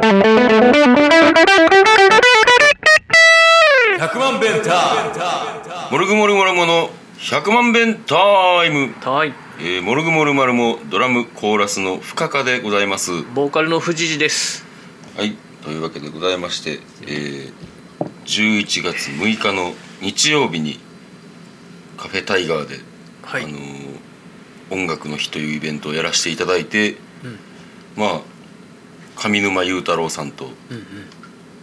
100万弁タモルグモルマルモの100万弁タイム、はい。えー、モルグモルマルモドラムコーラスの深カでございます。ボーカルの藤次です。はい。というわけでございまして、えー、11月6日の日曜日にカフェタイガーで、はい、あのー音楽の日というイベントをやらせていただいて、うん。まあ上沼雄太郎さんと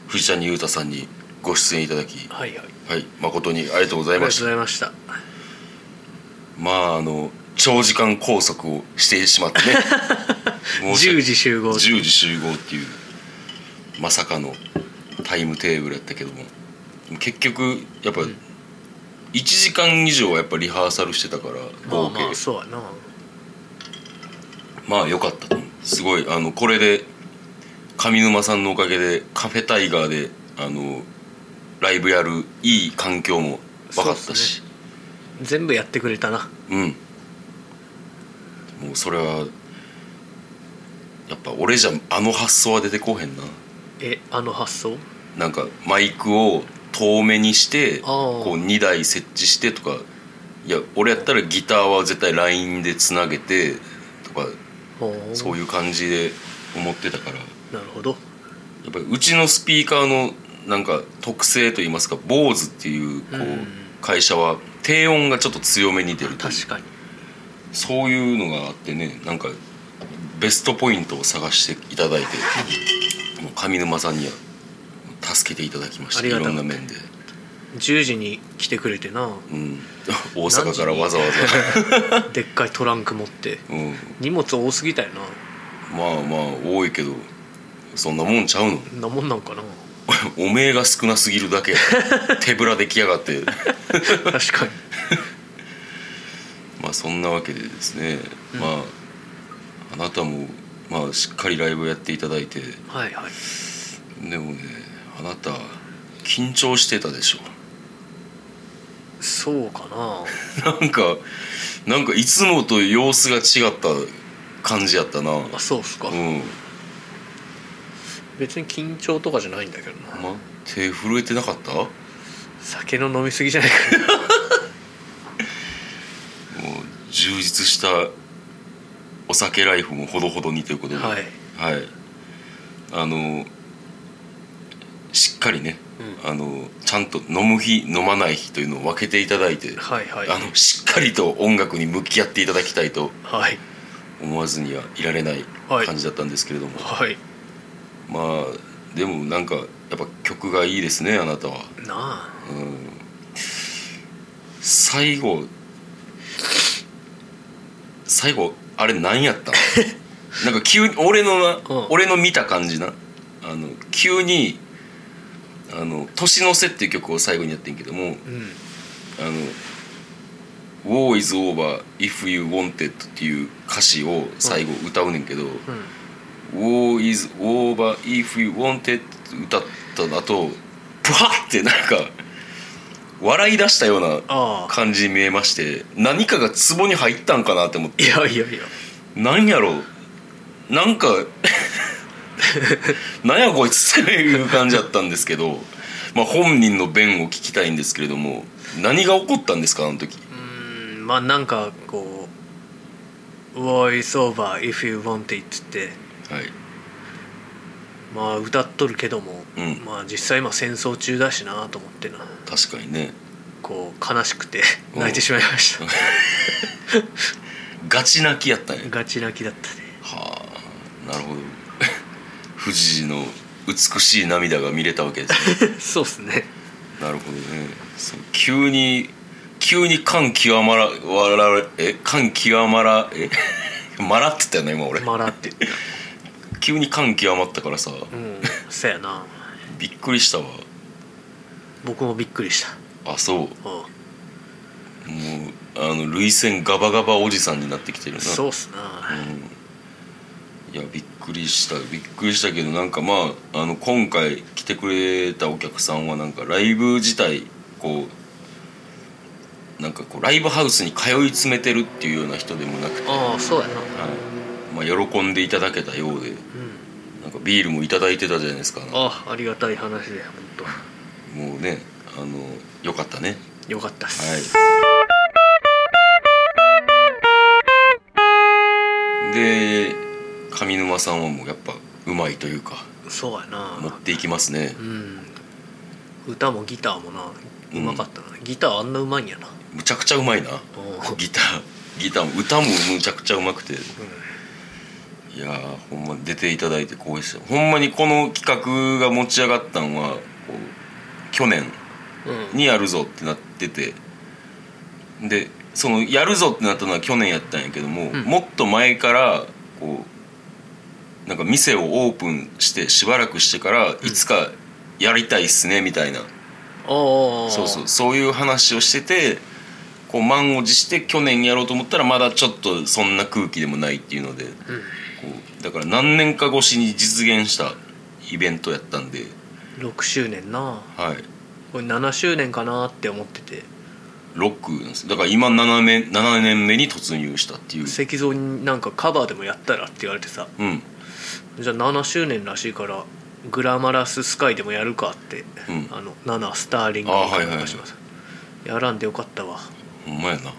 藤谷裕太さんにご出演いただきはいはい。はい誠にありがとうござありがとうごいましたざいました。まああの長時間拘束をしてしまってね。申し訳10時集合。10時集合っていうまさかのタイムテーブルやったけども。結局やっぱん。1時間以上はやっぱリハーサルしてたからまあ合計。まあそうやな。まあ良かったと思う。すごいあのこれで上沼さんのおかげでカフェタイガーであのライブやるいい環境も分かったし。全部やってくれたな。うん。もうそれはやっぱ俺じゃあの発想は出てこうへんな。えあの発想？なんかマイクを遠目にしてこう2台設置してとか。いや俺やったらギターは絶対 LINE でつなげてとかそういう感じで思ってたから。やなるほど。っぱりうちのスピーカーのなんか特性といいますか BOSE っていうこううん。会社は低音がちょっと強めに出るという確かに。そういうのがあってねなんかベストポイントを探していただいてもう上沼さんには助けていただきましたいろんな面で、10時に来てくれてな。うん、大阪からわざわざ、でっかいトランク持って。うん、荷物多すぎたよまあまあ多いけどそんなもんちゃうの？ななもんなんかな？おめえが少なすぎるだけや。手ぶら出来上がって。確かに。まあそんなわけでですね、うん。まああなたもまあしっかりライブやっていただいて。はいはい。でもねあなた緊張してたでしょ？そうかな。なんかなんかいつもと様子が違った感じやったな。あそうっすか、うん別に緊張とかじゃないんだけどな。ま？手震えてなかった？も酒の飲みすぎじゃないか う充実したお酒ライフもほどほどにということで。はい。はい。あのしっかりね、あのちゃんと飲む日飲まない日というのを分けていただいて、はいはい。あのしっかりと音楽に向き合っていただきたいとはい。思わずにはいられないはい。感じだったんですけれども、はいまあでもなんかやっぱ曲がいいですねあなたは、なあ。うん、最後最後あれ何やったん なんか急に俺のな、うん。俺の見た感じな？あの急に「あの年の瀬」っていう曲を最後にやってんけどもうん「あの War is over if you wanted」っていう歌詞を最後歌うねんけど、うん War is over if you wanted って歌った後ブワッてなんか笑い出したようなああ。感じに見えまして何かが壺に入ったんかなって思って。いやいやいや。なんやろ？うなんか なんやこいつっていう感じだったんですけど、まあ、本人の弁を聞きたいんですけれども何が起こったんですかあの時？うーんまあなんかこう「War is over if you want it」ってはいまあ歌っとるけども、うん。まあ実際今戦争中だしなと思ってな。確かにね。こう悲しくてうん。泣いてしまいました。ガチ泣きやったんや。ガチ泣きだったね。はあなるほど。富士の美しい涙が見れたわけですね。そうっすね。なるほどね。そう急に急に感極まらわらえ感極まらえまらって言ったよね今俺。マラって言って急に感極まったからさ。うん。そやな。びっくりしたわ。僕もびっくりした。あそう。うん。もうあの涙腺ガバガバおじさんになってきてるな。そうっすな。うん、いやびっくりした。びっくりしたけどなんかまああの今回来てくれたお客さんはなんかライブ自体こうなんかこうライブハウスに通い詰めてるっていうような人でもなくて、はいああそうやな。まあ、喜んでいただけたようでかかビールもいただいてたじゃないですかあありがたい話で本もうねあのよかったね。当よかったっす、はい。で上沼さんはもうやっぱうまいというかそうやな。持っていきますね。うん。歌もギターもなうまかったな、ギターあんなうまいんやな。むちゃくちゃうまいな。ギターギターも歌もむちゃくちゃうまくていやーほんま出ていただいて光栄でしたほんまにこの企画が持ち上がったんは去年うん。にやるぞってなってて。でそのやるぞってなったのは去年やったんやけども、うん。もっと前からこうなんか店をオープンしてしばらくしてからいつかやりたいっすねみたいな、おおそうそう。そういう話をしててこう満を持して去年やろうと思ったらまだちょっとそんな空気でもないっていうので、だから何年か越しに実現したイベントやったんで、6周年な。はい、これ7周年かなって思ってて。ロックなんです。だから今7年 ,7 年目に突入したっていう。石像になんかカバーでもやったらって言われてさ。うん。じゃあ7周年らしいからグラマラススカイでもやるかって、うん。あの7スターリングあはいはいはい。します。やらんでよかったわ。ほんまやな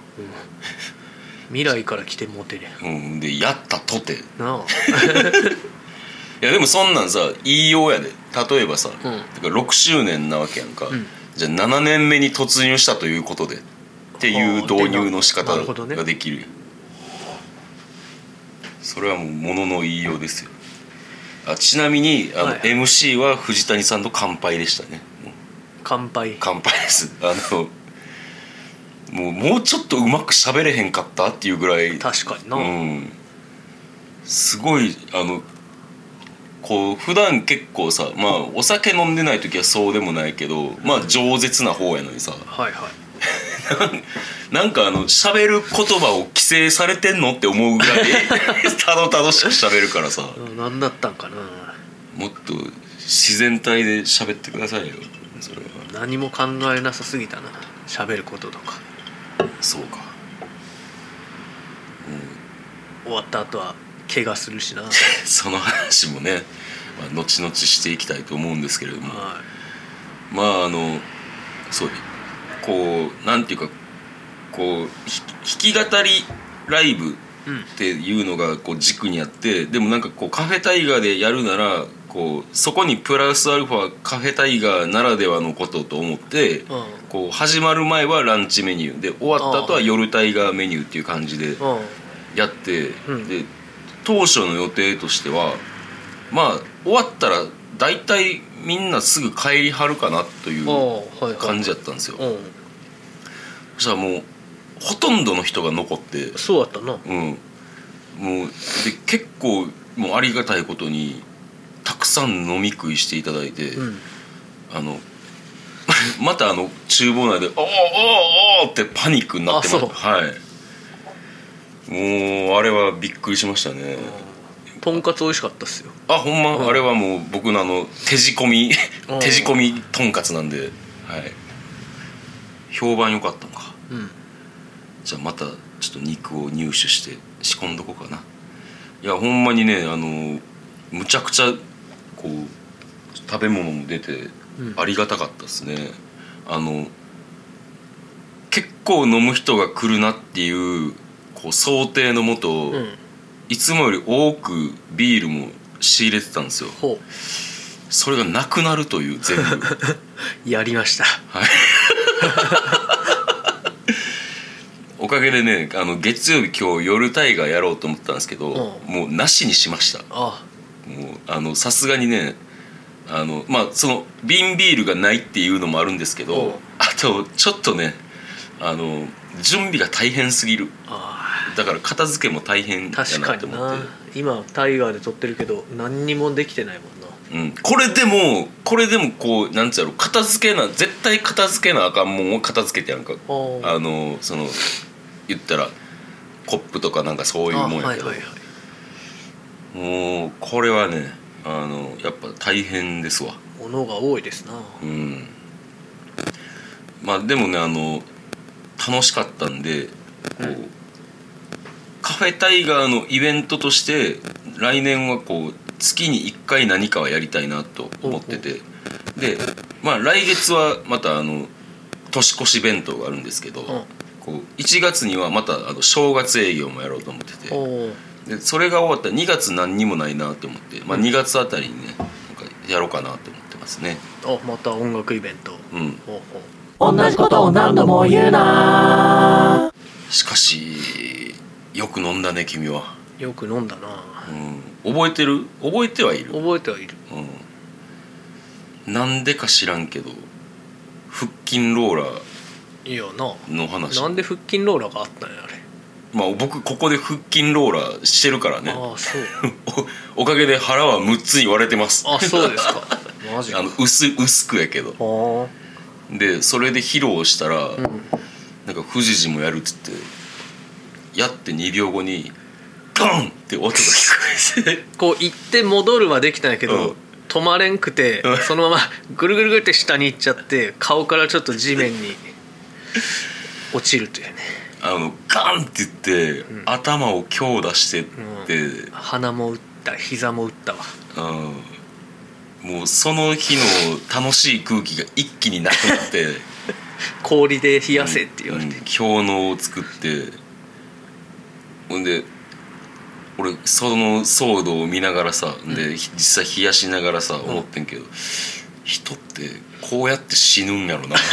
未来から来てモテりゃうん。でやったとて。いなあ。やでもそんなんさ言いようやで。例えばさ、ん。だから6周年なわけやんか、ん。じゃあ7年目に突入したということで。っていう導入の仕方なるほどね。ができるそれはもうものの言いようですよ。あちなみにあの、はいはい。MC は藤谷さんと乾杯でしたね。乾杯。乾杯です。あのもうもうちょっとうまく喋れへんかったっていうぐらい。確かにな、うん。すごいあのこう普段結構さまあお酒飲んでない時はそうでもないけどまあ饒舌な方やのにさ。はいはい。なんかあの喋る言葉を規制されてんのって思うぐらい たどたどしく喋るからさ。うん何だったんかな。もっと自然体で喋ってくださいよそれは。何も考えなさすぎたな。喋ることとかそうか。終わった後は怪我するしな。は その話もね、まあ、後々していきたいと思うんですけれども、い。まああのそうこうなんていうかこうひ弾き語りライブうんっていうのがこう軸にあってでもなんかこうカフェタイガーでやるならこうそこにプラスアルファカフェタイガーならではのことと思ってうん。こう始まる前はランチメニューで終わった後は夜タイガーメニューっていう感じでうん。やって、うん。で当初の予定としてはまあ終わったら大体みんなすぐ帰りはるかなという感じだったんですよ。うん。そしたらもうほとんどの人が残ってそうだったな。うん。もうで結構もうありがたいことにたくさん飲み食いしていただいて、うん。あの またあの厨房内で「おーおーおーってパニックになってまはい。もうあれはびっくりしましたね。とんかつ美味しかったっすよ。あほんま、うん。あれはもう僕のあの手仕込みうん。手仕込みとんかつなんではい。評判良かったのか。うん。じゃあまたちょっと肉を入手して仕込んどこうかな。いやほんまにねあのむちゃくちゃこう食べ物も出てうん。ありがたかったですね、あの結構飲む人が来るなっていうこう想定のもと、うん。いつもより多くビールも仕入れてたんですよ。ほそれがなくなるという全部。う やりました。はい。おかげでねあの月曜日今日夜タイガーやろうと思ったんですけど、うもうなしにしました。あもうあのさすがにねあのまあその瓶ビールがないっていうのもあるんですけうんどあとちょっとねあの準備が大変すぎる。あだから片付けも大変だ確なかになと思って、今タイガーで撮ってるけど何にもできてないもんな。うん、これでもこれでもこうなんつうやろ片付けな絶対片付けなあかんもんを片付けてやんか。あのその言ったらコップとかなんかそういうあもんやけど、はいはいはいもうこれはねあのやっぱ大変ですわ。物が多いですな。うん。まあでもねあの楽しかったんでこう、うん。カフェタイガーのイベントとして来年はこう月に1回何かはやりたいなと思ってて。でまあ来月はまたあの年越し弁当があるんですけど、こう1月にはまたあの正月営業もやろうと思っててでそれが終わったら2月何にもないなと思って、まあ、2月あたりにねなんかやろうかなと思ってますね。あまた音楽イベント。うん。ほうほう。同じことを何度も言うな。しかしよく飲んだね君は、よく飲んだな。うん、覚えてる？覚えてはいる、覚えてはいる。うん、なんでか知らんけど腹筋ローラーいやな。の話。なんで腹筋ローラーがあったんやあれまあ僕ここで腹筋ローラーしてるからね。ああそう。お おかげで腹は6つに割れてます。あそうですか。マジか。あの薄薄くやけど。あでそれで披露したら、あうん。なんか富士寺もやるっつってやって2秒後にガンって音が聞こえて。こう行って戻るはできたんやけど、うん。止まれんくてうん。そのままぐるぐるぐるって下に行っちゃって顔からちょっと地面に落ちるというねあのガンって言って、ん。頭を強打してって、鼻も打った膝も打ったわ。うん。もうその日の楽しい空気が一気になくなって。氷で冷やせって言われて、うん。氷のを作って。ほんで俺その騒動を見ながらさ、で実際冷やしながらさ思ってんけど、人ってこうやって死ぬんやろなって。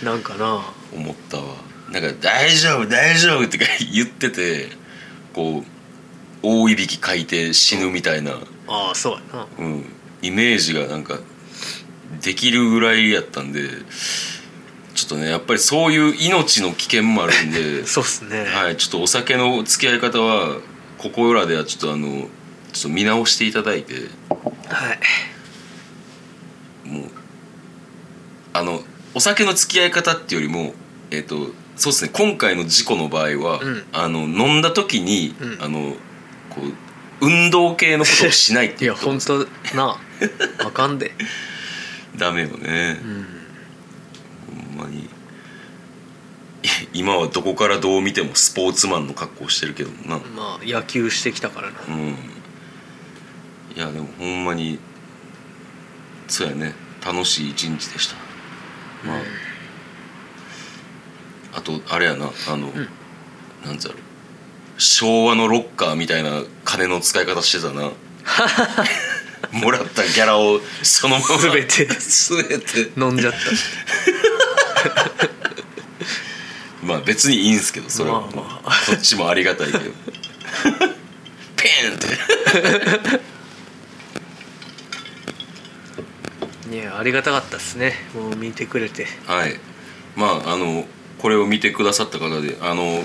なんかな思ったわ。なんか「大丈夫大丈夫」って言っててこう大いびきかいて死ぬみたいな、ああそうやな。うん、イメージがなんかできるぐらいやったんでちょっとねやっぱりそういう命の危険もあるんで そうっすね、はい、ちょっとお酒の付き合い方はここらではちょっとあのちょっと見直していただいて。はい。もうあのお酒の付き合い方っていうよりもえっ、とそうですね今回の事故の場合は、うん。あの飲んだ時に、うん。あのこう運動系のことをしないっていいうこと。や本当なあ。あかんで。ダメよね。う、ん。ほんまに。い今はどこからどう見てもスポーツマンの格好してるけどな。まあ野球してきたからな。うん。いやでもほんまにそうやね。楽しい一日でしたまあ、あとあれやなあの、ん。なんつうやろ。昭和のロッカーみたいな金の使い方してたな。もらったギャラをそのまま全て。全て。飲んじゃった。まあ別にいいんすけどそれは、まあまこっちもありがたいけど。ペンっていやありがたかったっすね。もう見てくれて。はい。まああのこれを見てくださった方であの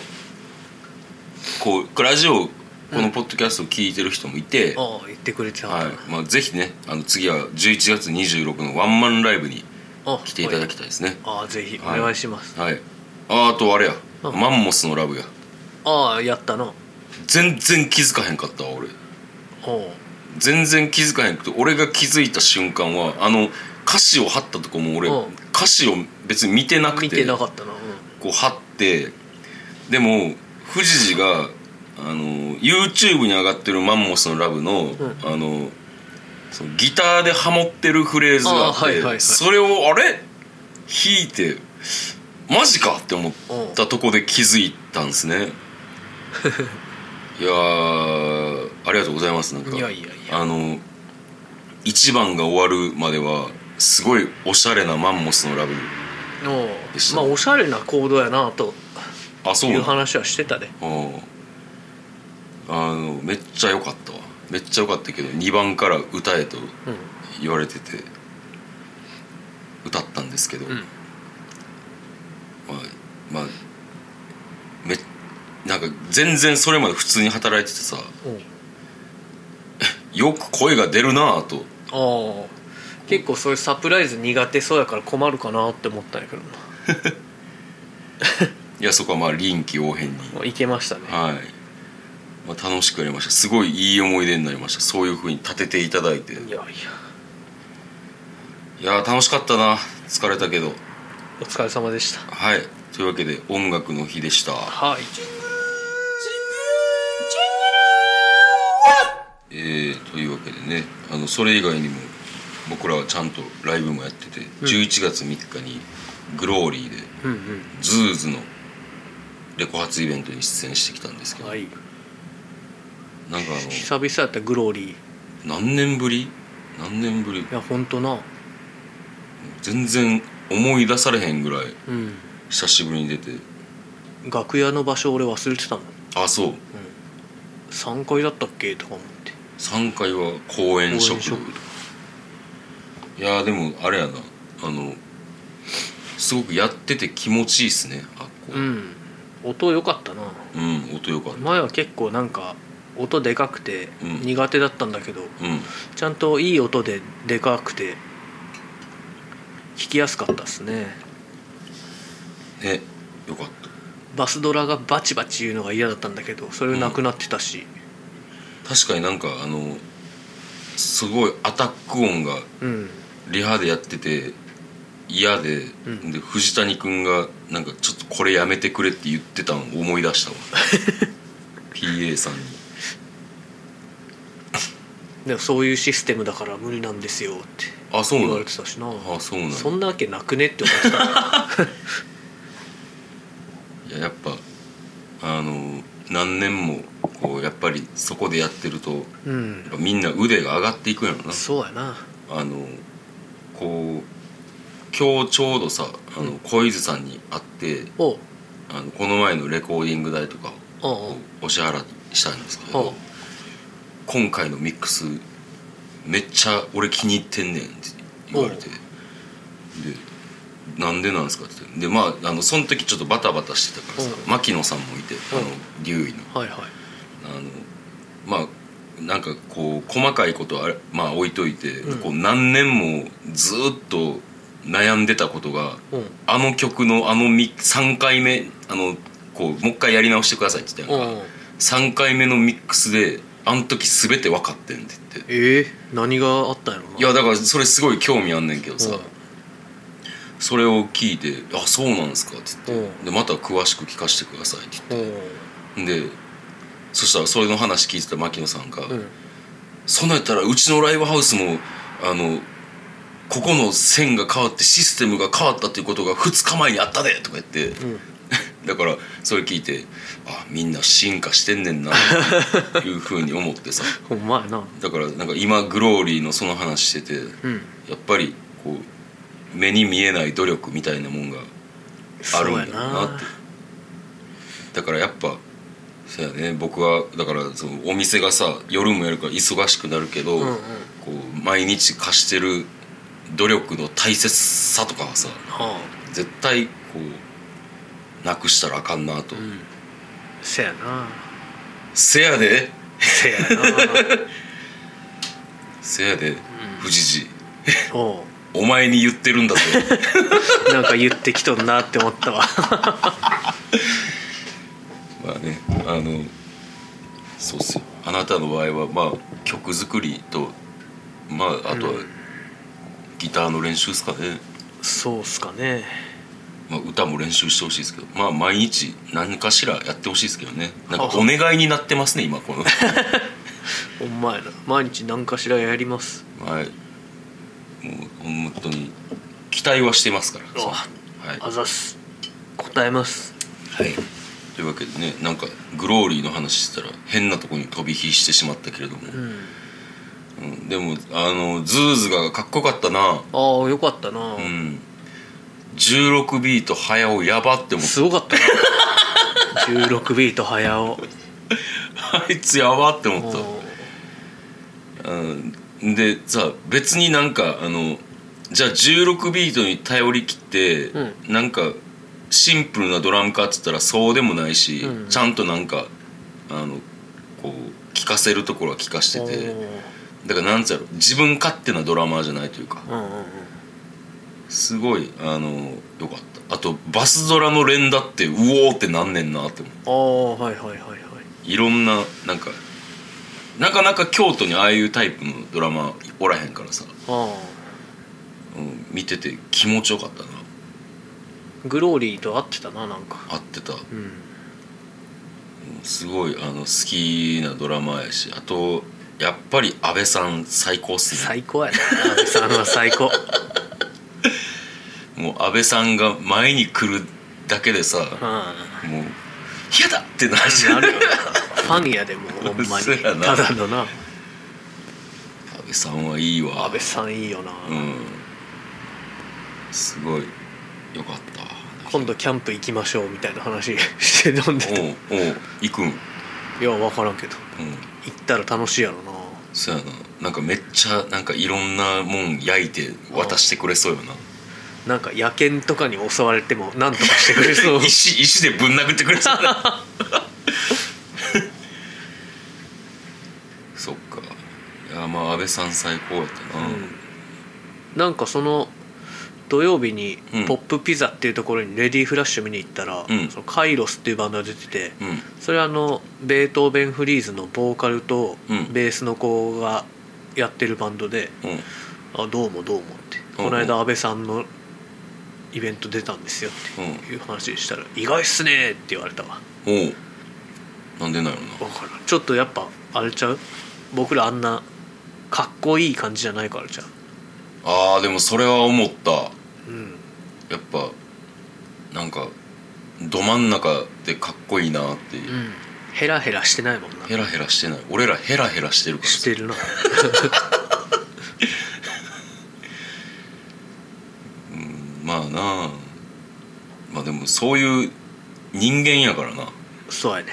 こうラジオこのポッドキャストを聞いてる人もいて、ああ言ってくれてた。はい。まあ、ぜひねあの次は11月26のワンマンライブにあ来ていただきたいですね。ああぜひおはい。願いします、はい。ああとあれや。うん。マンモスのラブや。ああやったな。全然気づかへんかったわ俺。おう全然気づかへんくて俺が気づいた瞬間はあの歌詞を貼ったとこも俺うん。歌詞を別に見てなくて見てなかったな、うん。こう貼ってでも富士寺があの YouTube に上がってるマンモスのラブの,、ん。あのそのギターでハモってるフレーズがあってあはいはいはい。それをあれ？弾いてマジかって思ったとこで気づいたんですね。いやーありがとうございますなんか。いやいやいや。あの1番が終わるまではすごいおしゃれなマンモスのラブでした。まあおしゃれな行動やなとあそう。いう話はしてたで。うんあのめっちゃ良かったわ。めっちゃ良かったけど2番から歌えとうん。言われてて歌ったんですけど、うん。まあまあめなんか全然それまで普通に働いててさうんよく声が出るなぁと。ああ結構そういうサプライズ苦手そうやから困るかなって思ったんやけど いやそこはまあ臨機応変に。ないけましたね。はい、まあ、楽しくやりました。すごいいい思い出になりました。そういうふうに立てていただいて。いやいや。いやー楽しかったな。疲れたけど。お疲れ様でした。はい。というわけで音楽の日でした。はいえーというわけでねあのそれ以外にも僕らはちゃんとライブもやってて、11月3日にグローリーでうんうん。ズーズのレコ発イベントに出演してきたんですけど、はい。なんかあ久々やったグローリー。いの何年ぶり？何年ぶり？やほんとな。全然思い出されへんぐらいうん。久しぶりに出て。楽屋の場所俺忘れてたもん。あそう。3階だったっけ？とか思って3階は公園いやーでもあれやな。あのすごくやってて気持ちいいっすねあっこ。うん。音良かったな。うん音よかった。前は結構なんか音でかくてうん。苦手だったんだけど、うん。ちゃんといい音ででかくて聞きやすかったっすね。ねよかった。バスドラがバチバチ言うのが嫌だったんだけどそれなくなってたし確かになんかあのすごいアタック音がうん。リハでやってて嫌で,、うん。で藤谷君がなんかちょっとこれやめてくれって言ってたのを思い出したわ。PA さんに。でもそういうシステムだから無理なんですよってあそうなの？言われてたしな。あそうなの？そんなわけなくねって思ってた。いややっぱあの何年もこうやっぱりそこでやってるとうん。みんな腕が上がっていくんやろな。そうやな。あのこう今日ちょうどさあの、うん。小泉さんに会っておう。あのこの前のレコーディング代とかをお支払いしたんですけど今回のミックスめっちゃ俺気に入ってんねんって言われて。で「なんでなんですか?」って。言ってでまああのその時ちょっとバタバタしてたからさうん。牧野さんもいてあのうん。竜医の。はいはいあのまあなんかこう細かいことはあれまあ置いといて、うん。こう何年もずっと悩んでたことがうん。あの曲のあのみ3回目あのこうもう一回やり直してくださいって言ったやんか、うん。3回目のミックスであの時全て分かってんって言って。えー、何があったんやろな。いやだからそれすごい興味あんねんけどさ、うん。それを聞いて「あそうなんですか」って言って、うん。でまた詳しく聞かせてくださいって言って。でそしたらそれの話聞いてた牧野さんが「うん。そんなんやったらうちのライブハウスもあのここの線が変わってシステムが変わったっていうことが2日前にあったで」とか言って、うん。だからそれ聞いてあみんな進化してんねんなっていうふうに思ってさ。ほんまやな。だからなんか今グローリーのその話しててうん。やっぱりこう目に見えない努力みたいなもんがあるんやなって。だからやっぱそうやね。僕はだからそのお店がさ夜もやるから忙しくなるけど、うんうん。こう毎日貸してる努力の大切さとかはさは絶対こうなくしたらあかんなと、あうん。せやな。せやで。せやな。せやで藤次おう。お前に言ってるんだぞ なんか言ってきとんなって思ったわ。まあねあのそうっすよ。あなたの場合はまあ曲作りとまああとはうん。ギターの練習ですかね、そうっすかね。まあ、歌も練習してほしいですけど。まあ毎日何かしらやってほしいですけどね。なんかお願いになってますね今この。ほんまやな。毎日何かしらやります。はい。もう本当に期待はしてますから。うわはい、あざっす。答えます。はい、というわけでねなんかグローリーの話してたら変なところに飛び火してしまったけれども、うん。うんでもあのズーズがかっこよかったな。ああよかったな、うん。16ビート早尾やばって思っすごかったな。16ビート早尾。たあいつやばって思っおた、うん、でさ別になんかあのじゃあ16ビートに頼りきって、うなんかシンプルなドラムかっつったらそうでもないし、うん。ちゃんとなんかあのこう聴かせるところは聴かしててだからなんつうやろ自分勝手なドラマーじゃないというかすごいあのよかった。あとバスドラの連打ってうおーってなんねんなって思う。ああはいはいはいはい。いろんななんかなかなか京都にああいうタイプのドラマおらへんからさ、あうん、見てて気持ちよかったな。あグローリーと合ってたななんか。合ってた。うん。すごいあの好きなドラマやしあとやっぱり安倍さん最高っすね。最高やね安倍さんは最高。もう安倍さんが前に来るだけでさうんもう嫌だってなるじゃ ファンやでもうほんまに。そうやな。ただのな。安倍さんはいいわ。安倍さんいいよな、うん。すごい。よかった今度キャンプ行きましょうみたいな話して飲んでおうおう行くん？うんや分からんけど。行ったら楽しいやろな。そうやな。なんかめっちゃなんかいろんなもん焼いて渡してくれそうよな。なんか野犬とかに襲われても何とかしてくれそう。石石でぶん殴ってくれそうな。そっか。いやまあ安倍さん最高やったな、なんかその土曜日にうん。ポップピザっていうところにレディーフラッシュ見に行ったら、うん。そのカイロスっていうバンドが出てて、うん。それはあのベートーベン・フリーズのボーカルとうん。ベースの子がやってるバンドでうん「あどうもどうも」って「うん。この間安倍さんのイベント出たんですよ」っていう話したら「意外っすね」って言われたわ。なんでなんやろ分からん。ちょっとやっぱあれちゃう？僕らあんなかっこいい感じじゃないからちゃあーでもそれは思った。うんやっぱなんかど真ん中でかっこいいなっていう、うん。ヘラヘラしてないもんな。ヘラヘラしてない。俺らヘラヘラしてるから。さしてるな。まあな。あまあでもそういう人間やからな。そうやね。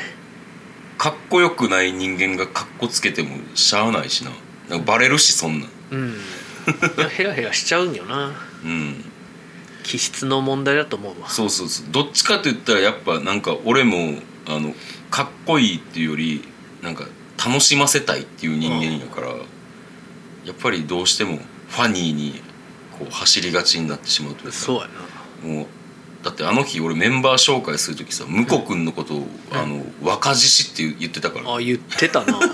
かっこよくない人間がかっこつけてもしゃあないしな。なんかバレるしそんなん。うん。いやヘラヘラしちゃうんよな。うん気質の問題だと思うわ。そうそうそう。どっちかと言ったらやっぱなんか俺もあのかっこいいっていうよりなんか楽しませたいっていう人間やからやっぱりどうしてもファニーにこう走りがちになってしまうというかそうやな。もうだってあの日俺メンバー紹介する時さ向こう君のことを、あの若獅子って言ってたから、あ言ってたな。な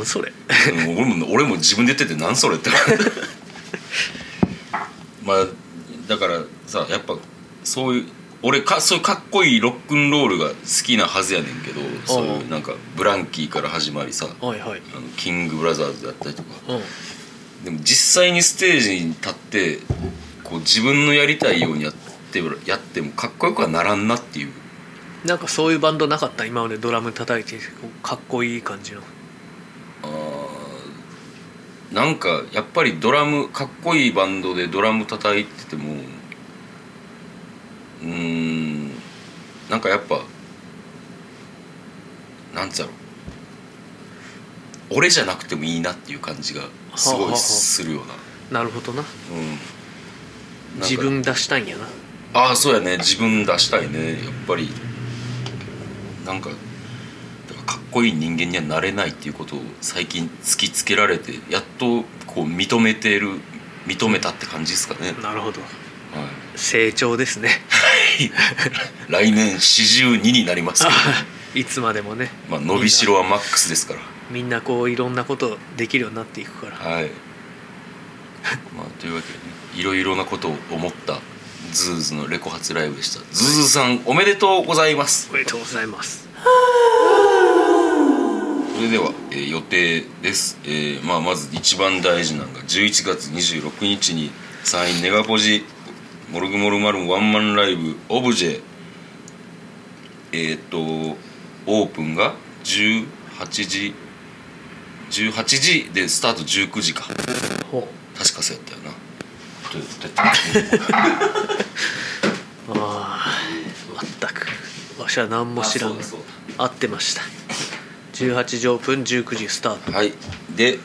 んそれ。うん俺も俺も自分で言ってて何それって。まあだからさやっぱそういう俺かそういうかっこいいロックンロールが好きなはずやねんけどそういうなんかブランキーから始まりさあはいはい。のキングブラザーズだったりとか。うん。でも実際にステージに立ってこう自分のやりたいようにやってやってもかっこよくはならんなっていう。なんかそういうバンドなかった？今までドラム叩いてかっこいい感じのなんかやっぱりドラムかっこいいバンドでドラム叩いててもうーんなんかやっぱなんつうやろ俺じゃなくてもいいなっていう感じがすごいはあはあするよな。なるほどな。うん。自分出したいんやな。ああそうやね。自分出したいね。やっぱりなんかこいい人間にはなれないっていうことを最近突きつけられてやっとこう認めてる認めたって感じですかね、なるほど。はい、成長ですね。来年42になりますけど、いつまでもね。まあ、伸びしろはマックスですから。みんなこういろんなことできるようになっていくから。はい。まあというわけでねいろいろなことを思ったズーズのレコ発ライブでした。ズーズさんおめでとうございます。おめでとうございます。そ れでは、えー予定です、えーまあ、まず一番大事なのが11月26日にサインネガポジモルグモルマルワンマンライブオブジェ。えっ、とオープンが18時18時でスタート19時か。ほ確かそうやったよな。どうやったうああ全く。わしは何も知らん。合ってました18時オープン19時スタート。はい。で、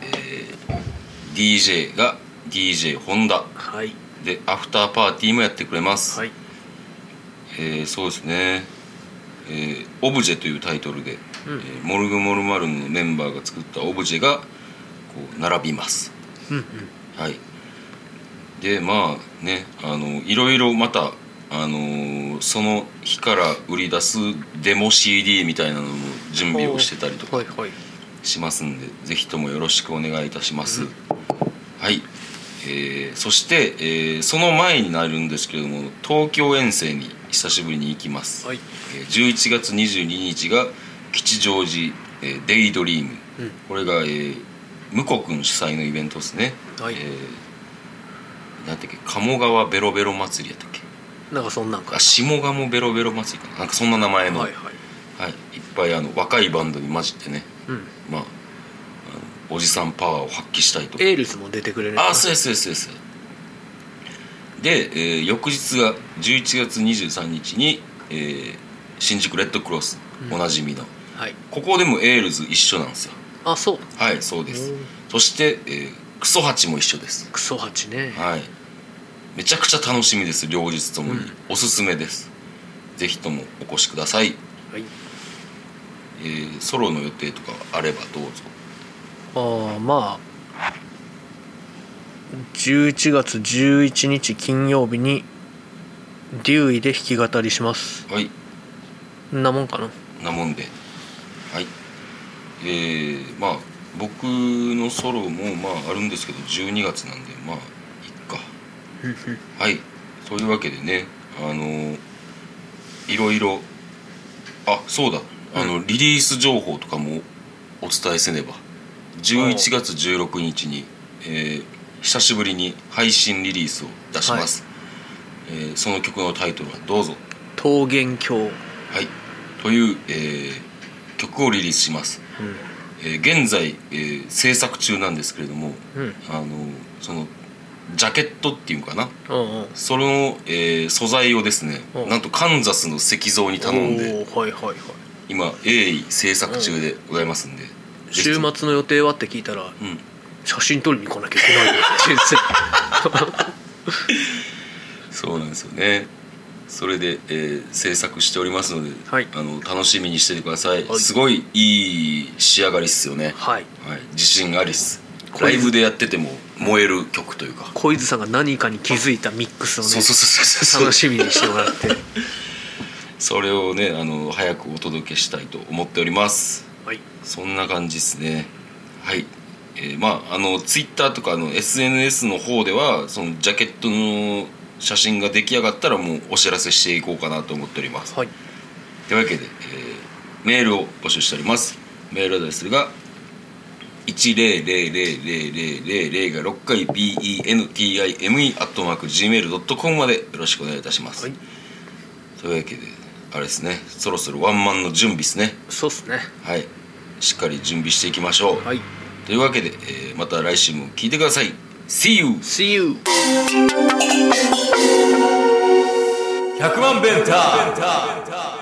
えー DJ が DJ 本田。はい。でアフターパーティーもやってくれます、はい。えーそうですね、えーオブジェ」というタイトルで、うん。えーモルグモルマルのメンバーが作ったオブジェがこう並びます。うんうん。はい。でまあねあのいろいろまたあのーその日から売り出すデモ CD みたいなのも準備をしてたりとかはいはいしますんでぜひともよろしくお願いいたします、はい、えーそして、えーその前になるんですけれども東京遠征に久しぶりに行きます、はい。えー11月22日が吉祥寺、えーデイドリーム。うん。これが、えー、向こくん主催のイベントですね。はい。えー、なんていうっけ鴨川ベロベロ祭りやったっけ？なんかそんなんか。あ下鴨ベロベロ祭りかな。なんかそんな名前の、はいはい。はい、いっぱいあの若いバンドに混じってね。うん。まああのおじさんパワーを発揮したいと。エールズも出てくれる。あそうですそうですそうです。で、えー翌日が11月23日に、えー新宿レッドクロス、うん。おなじみの。はい。ここでもエールズ一緒なんですよ。あそう。はいそうです。うんそして、えークソハチも一緒です。クソハチね。はいめちゃくちゃ楽しみです両日ともに、うん。おすすめです。ぜひともお越しください、はい。えーソロの予定とかあればどうぞ。ああまあ11月11日金曜日に竜医で弾き語りします。はい。んなもんかな。なもんで。はい。えー、まあ僕のソロもまああるんですけど12月なんでまあはい。というわけでねあのいろいろあそうだ。あの、リリース情報とかもお伝えせねば。11月16日に、えー久しぶりに配信リリースを出します、えーその曲のタイトルはどうぞ。桃源郷。はい、という、えー曲をリリースします、うん。えー現在、えー制作中なんですけれどもうん。あのそのジャケットっていうのかな？うんうん。その、えー素材をですねうん。なんとカンザスの石像に頼んではいはいはい。今鋭意制作中でございますんで、ぜひ。週末の予定はって聞いたらうん。写真撮りに来なきゃいけないよ先生。そうなんですよね。それで、えー制作しておりますので、はい。あの楽しみにしててください、はい。すごいいい仕上がりっすよね。はい。はい、自信ありっすライブでやってても燃える曲というか。小泉さんが何かに気づいたミックスをねそうそうそうそうそう。楽しみにしてもらって。それをねあの早くお届けしたいと思っております。はい。そんな感じですね。はい、えーまああのツイッターとかの SNS の方ではそのジャケットの写真が出来上がったらもうお知らせしていこうかなと思っております。はい。というわけで、えーメールを募集しております。メールアドレスが1000000が6回 bentime.gmail.com までよろしくお願いいたします、はい。というわけであれですねそろそろワンマンの準備ですね。そうっすね。はい。しっかり準備していきましょう、はい。というわけで、えーまた来週も聞いてください。See you! See you! 100万ベンター